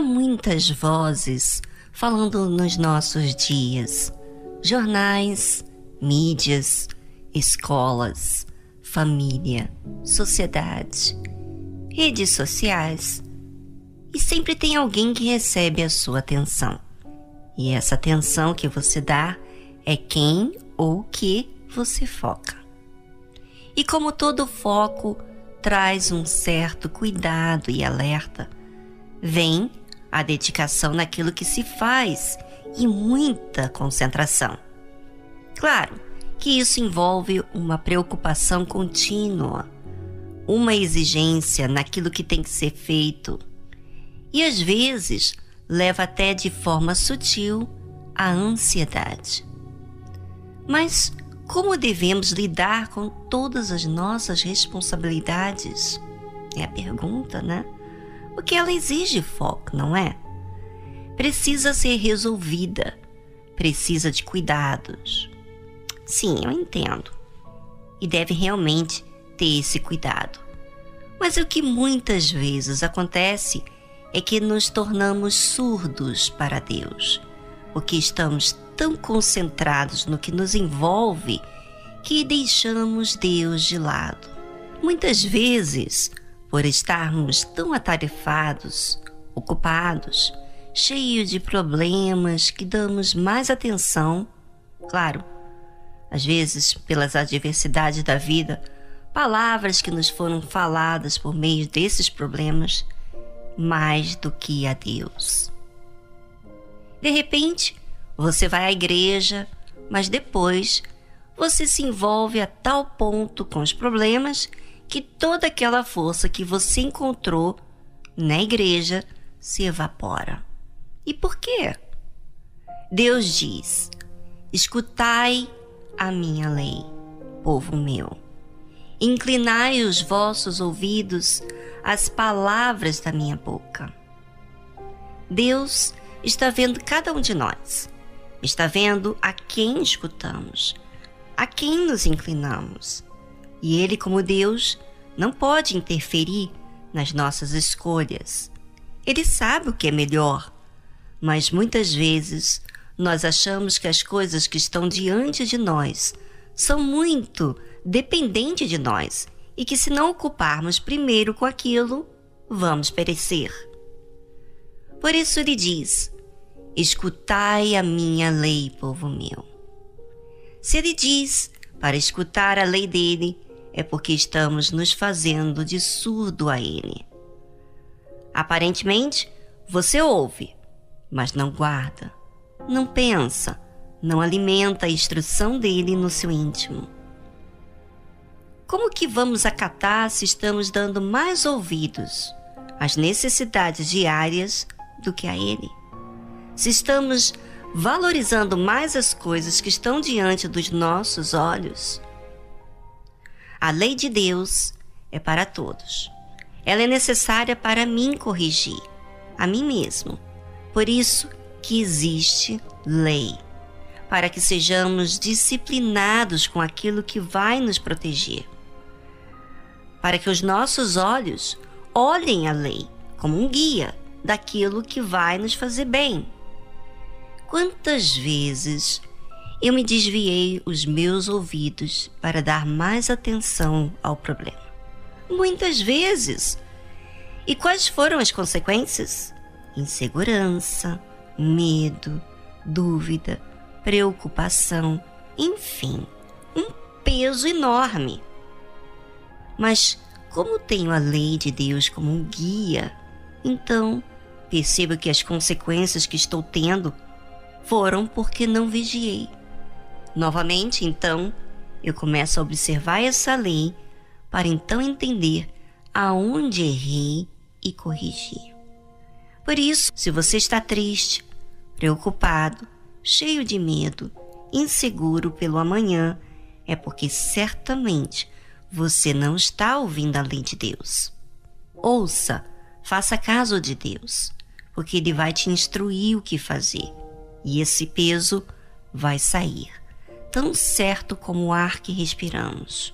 muitas vozes falando nos nossos dias: jornais, mídias, escolas, família, sociedade, redes sociais. E sempre tem alguém que recebe a sua atenção. E essa atenção que você dá é quem ou que você foca. E como todo foco traz um certo cuidado e alerta, vem a dedicação naquilo que se faz e muita concentração. Claro que isso envolve uma preocupação contínua, uma exigência naquilo que tem que ser feito e às vezes leva até de forma sutil à ansiedade. Mas como devemos lidar com todas as nossas responsabilidades? É a pergunta, né? Porque ela exige foco, não é? Precisa ser resolvida, precisa de cuidados. Sim, eu entendo. E deve realmente ter esse cuidado. Mas o que muitas vezes acontece é que nos tornamos surdos para Deus, porque estamos tão concentrados no que nos envolve que deixamos Deus de lado. Muitas vezes, por estarmos tão atarefados, ocupados, cheios de problemas que damos mais atenção, claro, às vezes pelas adversidades da vida, palavras que nos foram faladas por meio desses problemas, mais do que a Deus. De repente, você vai à igreja, mas depois você se envolve a tal ponto com os problemas que toda aquela força que você encontrou na igreja se evapora. E por quê? Deus diz: Escutai a minha lei, povo meu. Inclinai os vossos ouvidos às palavras da minha boca. Deus está vendo cada um de nós está vendo a quem escutamos, a quem nos inclinamos. E Ele, como Deus, não pode interferir nas nossas escolhas. Ele sabe o que é melhor, mas muitas vezes nós achamos que as coisas que estão diante de nós são muito dependentes de nós e que, se não ocuparmos primeiro com aquilo, vamos perecer. Por isso ele diz: Escutai a minha lei, povo meu. Se ele diz para escutar a lei dele, é porque estamos nos fazendo de surdo a ele. Aparentemente, você ouve, mas não guarda, não pensa, não alimenta a instrução dele no seu íntimo. Como que vamos acatar se estamos dando mais ouvidos às necessidades diárias do que a ele? se estamos valorizando mais as coisas que estão diante dos nossos olhos. A lei de Deus é para todos. Ela é necessária para mim corrigir, a mim mesmo. Por isso que existe lei, para que sejamos disciplinados com aquilo que vai nos proteger. Para que os nossos olhos olhem a lei como um guia daquilo que vai nos fazer bem Quantas vezes eu me desviei os meus ouvidos para dar mais atenção ao problema? Muitas vezes. E quais foram as consequências? Insegurança, medo, dúvida, preocupação, enfim, um peso enorme. Mas, como tenho a lei de Deus como um guia, então percebo que as consequências que estou tendo foram porque não vigiei. Novamente, então, eu começo a observar essa lei para então entender aonde errei e corrigir. Por isso, se você está triste, preocupado, cheio de medo, inseguro pelo amanhã, é porque certamente você não está ouvindo a lei de Deus. Ouça, faça caso de Deus, porque Ele vai te instruir o que fazer e esse peso vai sair, tão certo como o ar que respiramos.